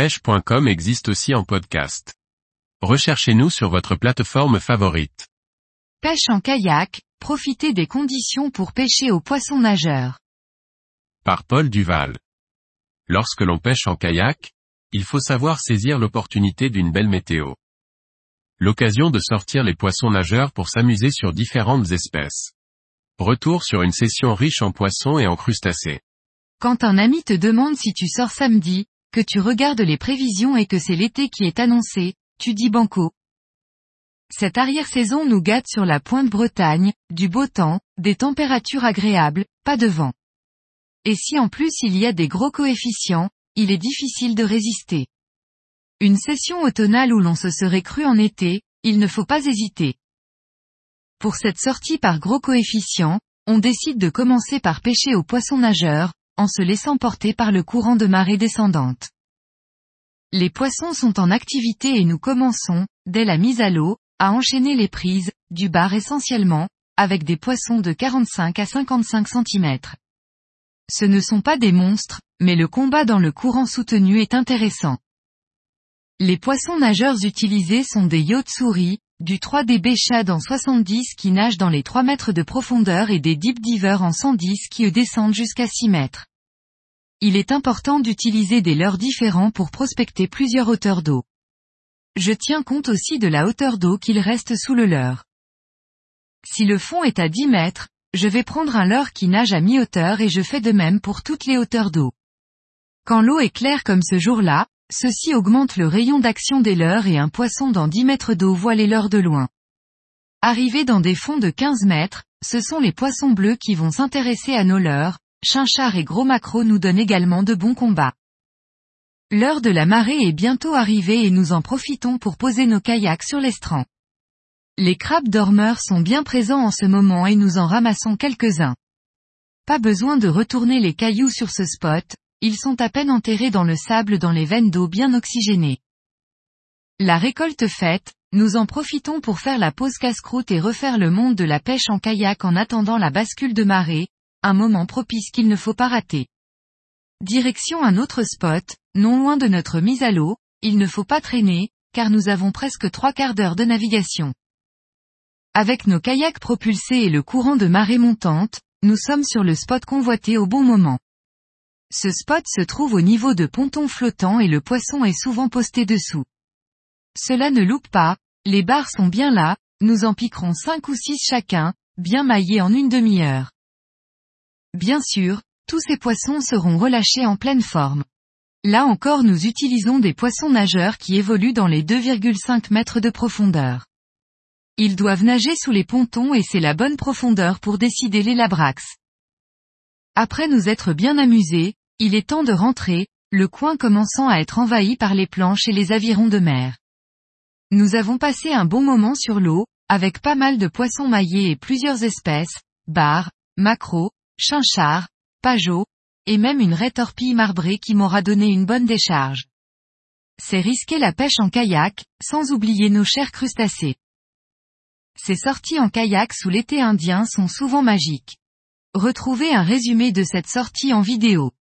pêche.com existe aussi en podcast. Recherchez-nous sur votre plateforme favorite. Pêche en kayak, profitez des conditions pour pêcher aux poissons nageurs. Par Paul Duval. Lorsque l'on pêche en kayak, il faut savoir saisir l'opportunité d'une belle météo. L'occasion de sortir les poissons nageurs pour s'amuser sur différentes espèces. Retour sur une session riche en poissons et en crustacés. Quand un ami te demande si tu sors samedi, que tu regardes les prévisions et que c'est l'été qui est annoncé, tu dis banco. Cette arrière-saison nous gâte sur la pointe Bretagne, du beau temps, des températures agréables, pas de vent. Et si en plus il y a des gros coefficients, il est difficile de résister. Une session automnale où l'on se serait cru en été, il ne faut pas hésiter. Pour cette sortie par gros coefficients, on décide de commencer par pêcher aux poissons nageurs, en se laissant porter par le courant de marée descendante. Les poissons sont en activité et nous commençons, dès la mise à l'eau, à enchaîner les prises, du bar essentiellement, avec des poissons de 45 à 55 cm. Ce ne sont pas des monstres, mais le combat dans le courant soutenu est intéressant. Les poissons nageurs utilisés sont des yachts souris, du 3D Shad en 70 qui nagent dans les 3 mètres de profondeur et des Deep Divers en 110 qui eux descendent jusqu'à 6 mètres. Il est important d'utiliser des leurres différents pour prospecter plusieurs hauteurs d'eau. Je tiens compte aussi de la hauteur d'eau qu'il reste sous le leurre. Si le fond est à 10 mètres, je vais prendre un leurre qui nage à mi-hauteur et je fais de même pour toutes les hauteurs d'eau. Quand l'eau est claire comme ce jour-là, ceci augmente le rayon d'action des leurres et un poisson dans 10 mètres d'eau voit les leurres de loin. Arrivés dans des fonds de 15 mètres, ce sont les poissons bleus qui vont s'intéresser à nos leurres, Chinchard et Gros Macro nous donnent également de bons combats. L'heure de la marée est bientôt arrivée et nous en profitons pour poser nos kayaks sur l'estran. Les crabes dormeurs sont bien présents en ce moment et nous en ramassons quelques-uns. Pas besoin de retourner les cailloux sur ce spot, ils sont à peine enterrés dans le sable dans les veines d'eau bien oxygénées. La récolte faite, nous en profitons pour faire la pause casse-croûte et refaire le monde de la pêche en kayak en attendant la bascule de marée, un moment propice qu'il ne faut pas rater. Direction un autre spot, non loin de notre mise à l'eau, il ne faut pas traîner, car nous avons presque trois quarts d'heure de navigation. Avec nos kayaks propulsés et le courant de marée montante, nous sommes sur le spot convoité au bon moment. Ce spot se trouve au niveau de ponton flottant et le poisson est souvent posté dessous. Cela ne loupe pas, les barres sont bien là, nous en piquerons cinq ou six chacun, bien maillés en une demi-heure. Bien sûr, tous ces poissons seront relâchés en pleine forme. Là encore nous utilisons des poissons nageurs qui évoluent dans les 2,5 mètres de profondeur. Ils doivent nager sous les pontons et c'est la bonne profondeur pour décider les labrax. Après nous être bien amusés, il est temps de rentrer, le coin commençant à être envahi par les planches et les avirons de mer. Nous avons passé un bon moment sur l'eau, avec pas mal de poissons maillés et plusieurs espèces, bar, macro, chinchard, pajot, et même une raie torpille marbrée qui m'aura donné une bonne décharge. C'est risquer la pêche en kayak, sans oublier nos chers crustacés. Ces sorties en kayak sous l'été indien sont souvent magiques. Retrouvez un résumé de cette sortie en vidéo.